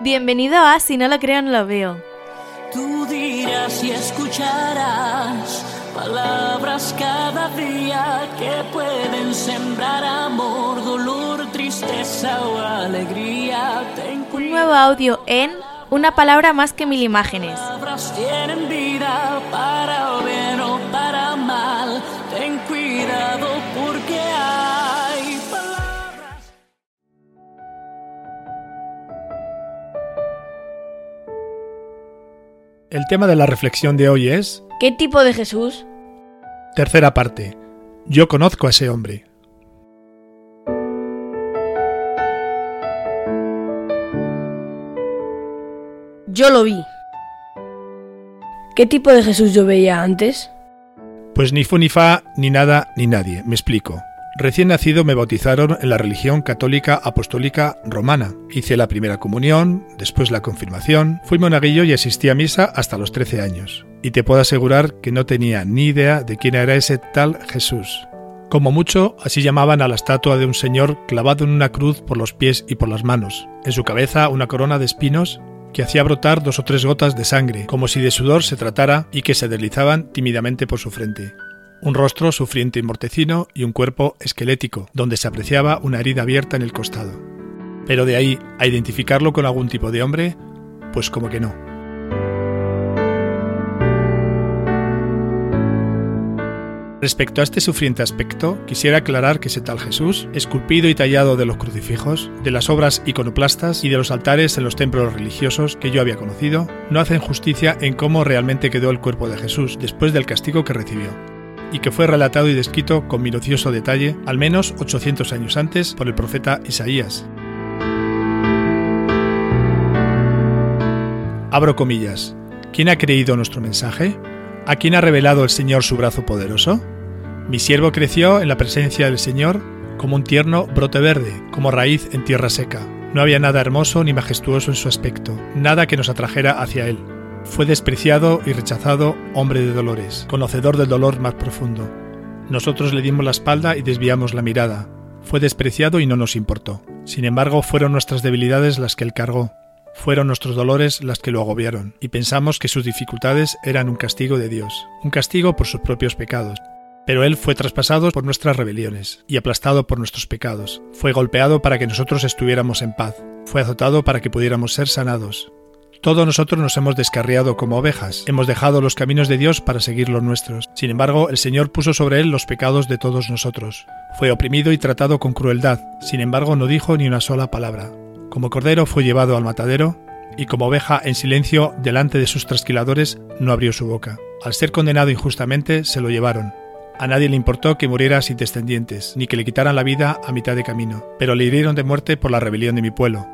Bienvenido a Si no lo creo, no lo veo. Tú dirás y escucharás palabras cada día que pueden sembrar amor, dolor, tristeza o alegría. Un nuevo audio en Una palabra más que mil imágenes. palabras tienen vida para tema de la reflexión de hoy es, ¿Qué tipo de Jesús? tercera parte, yo conozco a ese hombre. Yo lo vi. ¿Qué tipo de Jesús yo veía antes? Pues ni fu ni fa, ni nada, ni nadie, me explico. Recién nacido me bautizaron en la religión católica apostólica romana. Hice la primera comunión, después la confirmación, fui monaguillo y asistí a misa hasta los 13 años. Y te puedo asegurar que no tenía ni idea de quién era ese tal Jesús. Como mucho, así llamaban a la estatua de un señor clavado en una cruz por los pies y por las manos. En su cabeza una corona de espinos que hacía brotar dos o tres gotas de sangre, como si de sudor se tratara y que se deslizaban tímidamente por su frente. Un rostro sufriente y mortecino y un cuerpo esquelético, donde se apreciaba una herida abierta en el costado. Pero de ahí a identificarlo con algún tipo de hombre, pues como que no. Respecto a este sufriente aspecto, quisiera aclarar que ese tal Jesús, esculpido y tallado de los crucifijos, de las obras iconoplastas y de los altares en los templos religiosos que yo había conocido, no hacen justicia en cómo realmente quedó el cuerpo de Jesús después del castigo que recibió, y que fue relatado y descrito con minucioso detalle al menos 800 años antes por el profeta Isaías. Abro comillas. ¿Quién ha creído nuestro mensaje? ¿A quién ha revelado el Señor su brazo poderoso? Mi siervo creció en la presencia del Señor como un tierno brote verde, como raíz en tierra seca. No había nada hermoso ni majestuoso en su aspecto, nada que nos atrajera hacia él. Fue despreciado y rechazado hombre de dolores, conocedor del dolor más profundo. Nosotros le dimos la espalda y desviamos la mirada. Fue despreciado y no nos importó. Sin embargo, fueron nuestras debilidades las que él cargó. Fueron nuestros dolores las que lo agobiaron, y pensamos que sus dificultades eran un castigo de Dios, un castigo por sus propios pecados. Pero Él fue traspasado por nuestras rebeliones y aplastado por nuestros pecados. Fue golpeado para que nosotros estuviéramos en paz. Fue azotado para que pudiéramos ser sanados. Todos nosotros nos hemos descarriado como ovejas, hemos dejado los caminos de Dios para seguir los nuestros. Sin embargo, el Señor puso sobre él los pecados de todos nosotros. Fue oprimido y tratado con crueldad, sin embargo no dijo ni una sola palabra. Como cordero fue llevado al matadero, y como oveja en silencio delante de sus trasquiladores no abrió su boca. Al ser condenado injustamente se lo llevaron. A nadie le importó que muriera sin descendientes, ni que le quitaran la vida a mitad de camino, pero le hirieron de muerte por la rebelión de mi pueblo.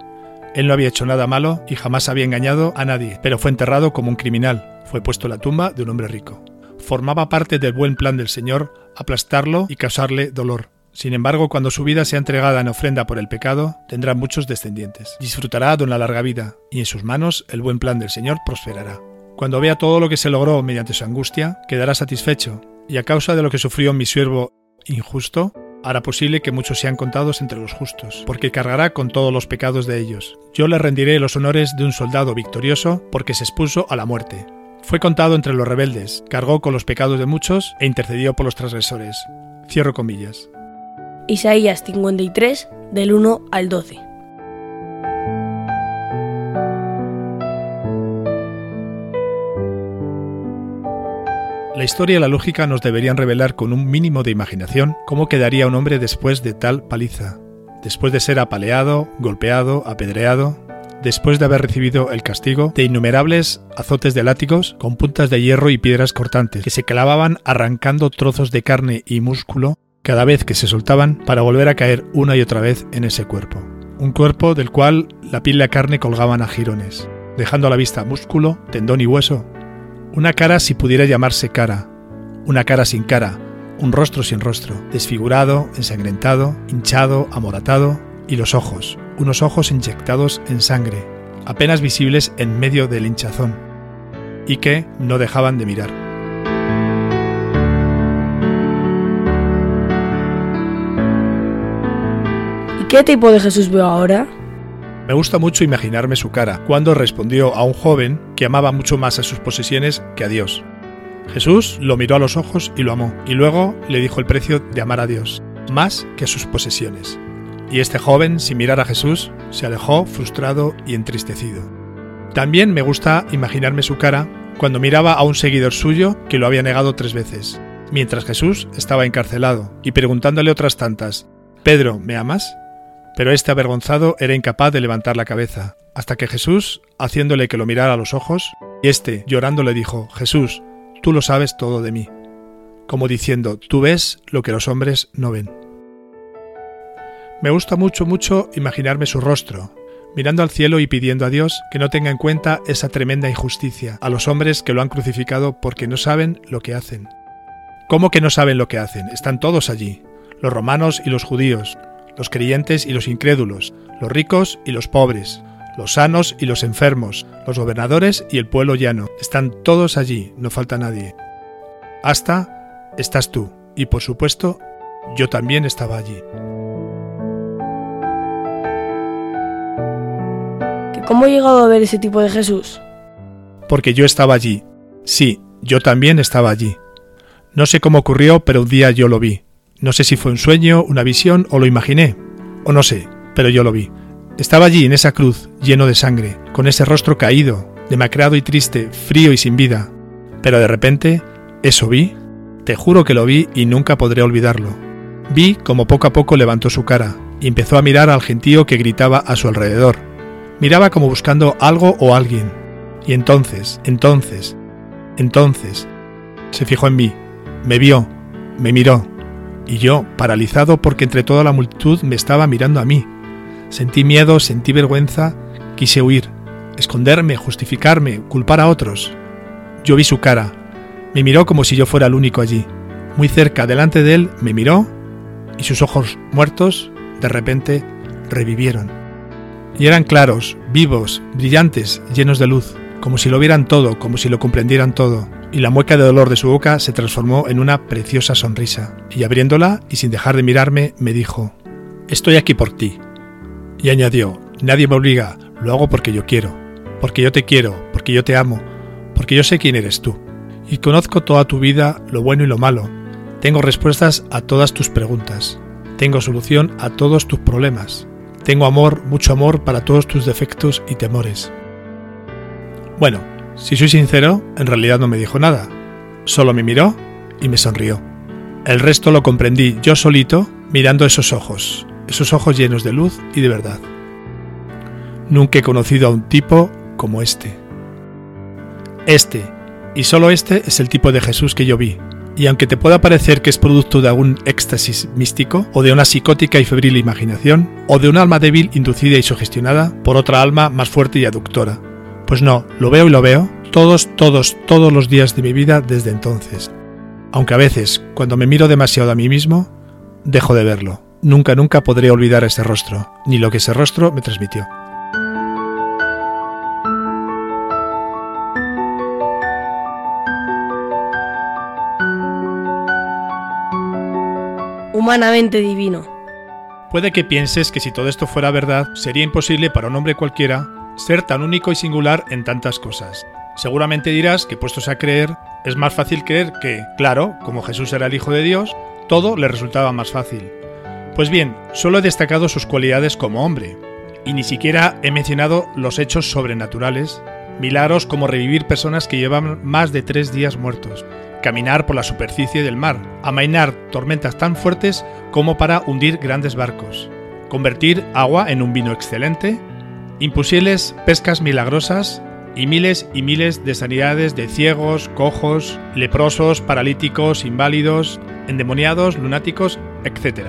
Él no había hecho nada malo y jamás había engañado a nadie, pero fue enterrado como un criminal. Fue puesto en la tumba de un hombre rico. Formaba parte del buen plan del Señor aplastarlo y causarle dolor. Sin embargo, cuando su vida sea entregada en ofrenda por el pecado, tendrá muchos descendientes. Disfrutará de una larga vida, y en sus manos el buen plan del Señor prosperará. Cuando vea todo lo que se logró mediante su angustia, quedará satisfecho, y a causa de lo que sufrió mi siervo injusto, hará posible que muchos sean contados entre los justos, porque cargará con todos los pecados de ellos. Yo le rendiré los honores de un soldado victorioso, porque se expuso a la muerte. Fue contado entre los rebeldes, cargó con los pecados de muchos e intercedió por los transgresores. Cierro comillas. Isaías 53, del 1 al 12. La historia y la lógica nos deberían revelar con un mínimo de imaginación cómo quedaría un hombre después de tal paliza, después de ser apaleado, golpeado, apedreado, después de haber recibido el castigo de innumerables azotes de látigos con puntas de hierro y piedras cortantes que se clavaban arrancando trozos de carne y músculo cada vez que se soltaban para volver a caer una y otra vez en ese cuerpo. Un cuerpo del cual la piel y la carne colgaban a jirones, dejando a la vista músculo, tendón y hueso. Una cara si pudiera llamarse cara, una cara sin cara, un rostro sin rostro, desfigurado, ensangrentado, hinchado, amoratado, y los ojos, unos ojos inyectados en sangre, apenas visibles en medio del hinchazón, y que no dejaban de mirar. ¿Y qué tipo de Jesús veo ahora? Me gusta mucho imaginarme su cara cuando respondió a un joven que amaba mucho más a sus posesiones que a Dios. Jesús lo miró a los ojos y lo amó, y luego le dijo el precio de amar a Dios, más que a sus posesiones. Y este joven, sin mirar a Jesús, se alejó frustrado y entristecido. También me gusta imaginarme su cara cuando miraba a un seguidor suyo que lo había negado tres veces, mientras Jesús estaba encarcelado, y preguntándole otras tantas, Pedro, ¿me amas? Pero este avergonzado era incapaz de levantar la cabeza, hasta que Jesús, haciéndole que lo mirara a los ojos, y éste, llorando, le dijo, Jesús, tú lo sabes todo de mí, como diciendo, tú ves lo que los hombres no ven. Me gusta mucho, mucho imaginarme su rostro, mirando al cielo y pidiendo a Dios que no tenga en cuenta esa tremenda injusticia a los hombres que lo han crucificado porque no saben lo que hacen. ¿Cómo que no saben lo que hacen? Están todos allí, los romanos y los judíos, los creyentes y los incrédulos, los ricos y los pobres, los sanos y los enfermos, los gobernadores y el pueblo llano. Están todos allí, no falta nadie. Hasta estás tú, y por supuesto, yo también estaba allí. ¿Cómo he llegado a ver ese tipo de Jesús? Porque yo estaba allí. Sí, yo también estaba allí. No sé cómo ocurrió, pero un día yo lo vi. No sé si fue un sueño, una visión o lo imaginé. O no sé, pero yo lo vi. Estaba allí en esa cruz, lleno de sangre, con ese rostro caído, demacrado y triste, frío y sin vida. Pero de repente, eso vi. Te juro que lo vi y nunca podré olvidarlo. Vi como poco a poco levantó su cara y empezó a mirar al gentío que gritaba a su alrededor Miraba como buscando algo o alguien. Y entonces, entonces, entonces, se fijó en mí, me vio, me miró, y yo, paralizado porque entre toda la multitud me estaba mirando a mí. Sentí miedo, sentí vergüenza, quise huir, esconderme, justificarme, culpar a otros. Yo vi su cara, me miró como si yo fuera el único allí. Muy cerca, delante de él, me miró y sus ojos muertos, de repente, revivieron y eran claros, vivos, brillantes, llenos de luz, como si lo vieran todo, como si lo comprendieran todo, y la mueca de dolor de su boca se transformó en una preciosa sonrisa, y abriéndola y sin dejar de mirarme, me dijo, Estoy aquí por ti. Y añadió, Nadie me obliga, lo hago porque yo quiero, porque yo te quiero, porque yo te amo, porque yo sé quién eres tú, y conozco toda tu vida, lo bueno y lo malo, tengo respuestas a todas tus preguntas, tengo solución a todos tus problemas, tengo amor, mucho amor para todos tus defectos y temores. Bueno, si soy sincero, en realidad no me dijo nada. Solo me miró y me sonrió. El resto lo comprendí yo solito mirando esos ojos, esos ojos llenos de luz y de verdad. Nunca he conocido a un tipo como este. Este, y solo este, es el tipo de Jesús que yo vi, y aunque te pueda parecer que es producto de algún éxtasis místico, o de una psicótica y febril imaginación, o de un alma débil inducida y sugestionada por otra alma más fuerte y aductora, pues no, lo veo y lo veo todos, todos, todos los días de mi vida desde entonces. Aunque a veces, cuando me miro demasiado a mí mismo, dejo de verlo. Nunca, nunca podré olvidar ese rostro, ni lo que ese rostro me transmitió. humanamente divino. Puede que pienses que si todo esto fuera verdad, sería imposible para un hombre cualquiera ser tan único y singular en tantas cosas. Seguramente dirás que puestos a creer, es más fácil creer que, claro, como Jesús era el Hijo de Dios, todo le resultaba más fácil. Pues bien, solo he destacado sus cualidades como hombre, y ni siquiera he mencionado los hechos sobrenaturales, milagros como revivir personas que llevaban más de tres días muertos, caminar por la superficie del mar, amainar tormentas tan fuertes como para hundir grandes barcos, convertir agua en un vino excelente, imposibles pescas milagrosas y miles y miles de sanidades de ciegos, cojos, leprosos, paralíticos, inválidos, endemoniados, lunáticos, etc.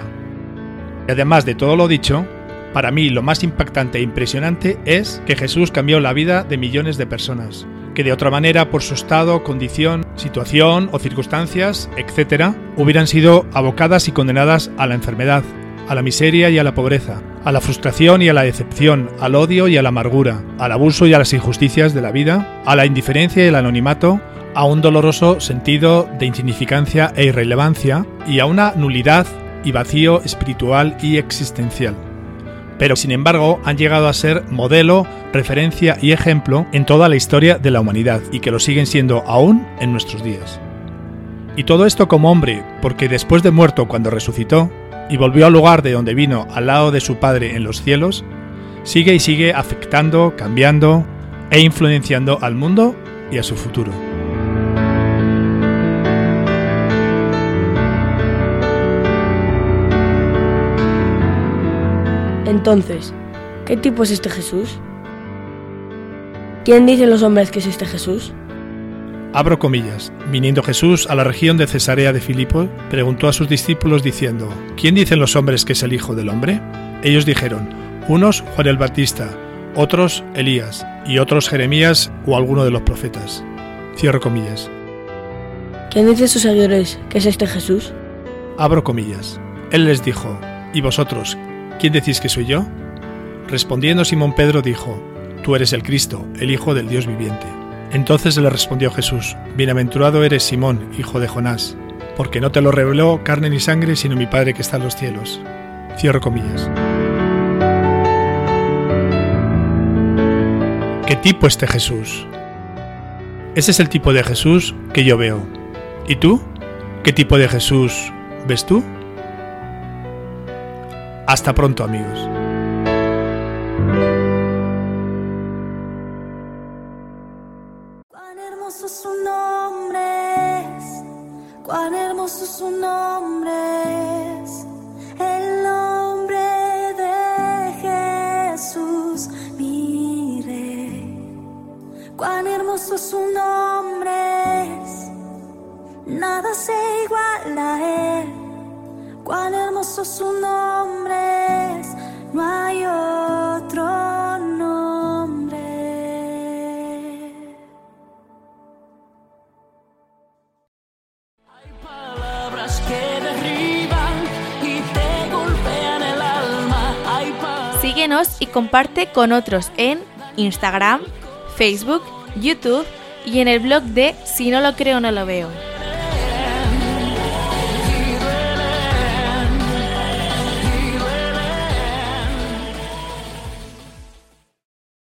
Y además de todo lo dicho, para mí lo más impactante e impresionante es que Jesús cambió la vida de millones de personas, que de otra manera por su estado, condición, situación o circunstancias, etc., hubieran sido abocadas y condenadas a la enfermedad, a la miseria y a la pobreza, a la frustración y a la decepción, al odio y a la amargura, al abuso y a las injusticias de la vida, a la indiferencia y el anonimato, a un doloroso sentido de insignificancia e irrelevancia y a una nulidad y vacío espiritual y existencial. pero sin embargo han llegado a ser modelo, referencia y ejemplo en toda la historia de la humanidad y que lo siguen siendo aún en nuestros días. Y todo esto como hombre, porque después de muerto cuando resucitó y volvió al lugar de donde vino al lado de su Padre en los cielos, sigue y sigue afectando, cambiando e influenciando al mundo y a su futuro. Entonces, ¿qué tipo es este Jesús? ¿Quién dicen los hombres que es este Jesús? Abro comillas. Viniendo Jesús a la región de Cesarea de Filipo, preguntó a sus discípulos diciendo, ¿quién dicen los hombres que es el Hijo del Hombre? Ellos dijeron, unos Juan el Bautista, otros Elías, y otros Jeremías o alguno de los profetas. Cierro comillas. ¿Quién dice sus seguidores que es este Jesús? Abro comillas. Él les dijo, ¿y vosotros, quién decís que soy yo? Respondiendo Simón Pedro dijo, Tú eres el Cristo, el Hijo del Dios viviente. Entonces le respondió Jesús, Bienaventurado eres Simón, hijo de Jonás, porque no te lo reveló carne ni sangre, sino mi Padre que está en los cielos. Cierro comillas. ¿Qué tipo este Jesús? Ese es el tipo de Jesús que yo veo. ¿Y tú? ¿Qué tipo de Jesús ves tú? Hasta pronto amigos. Cuán hermoso su nombre es, nada se iguala a él. Cuán hermoso su nombre es, no hay otro nombre. Palabras que derriban y te golpean el alma. Hay palabras Síguenos y comparte con otros en Instagram, Facebook, YouTube y en el blog de Si no lo creo no lo veo.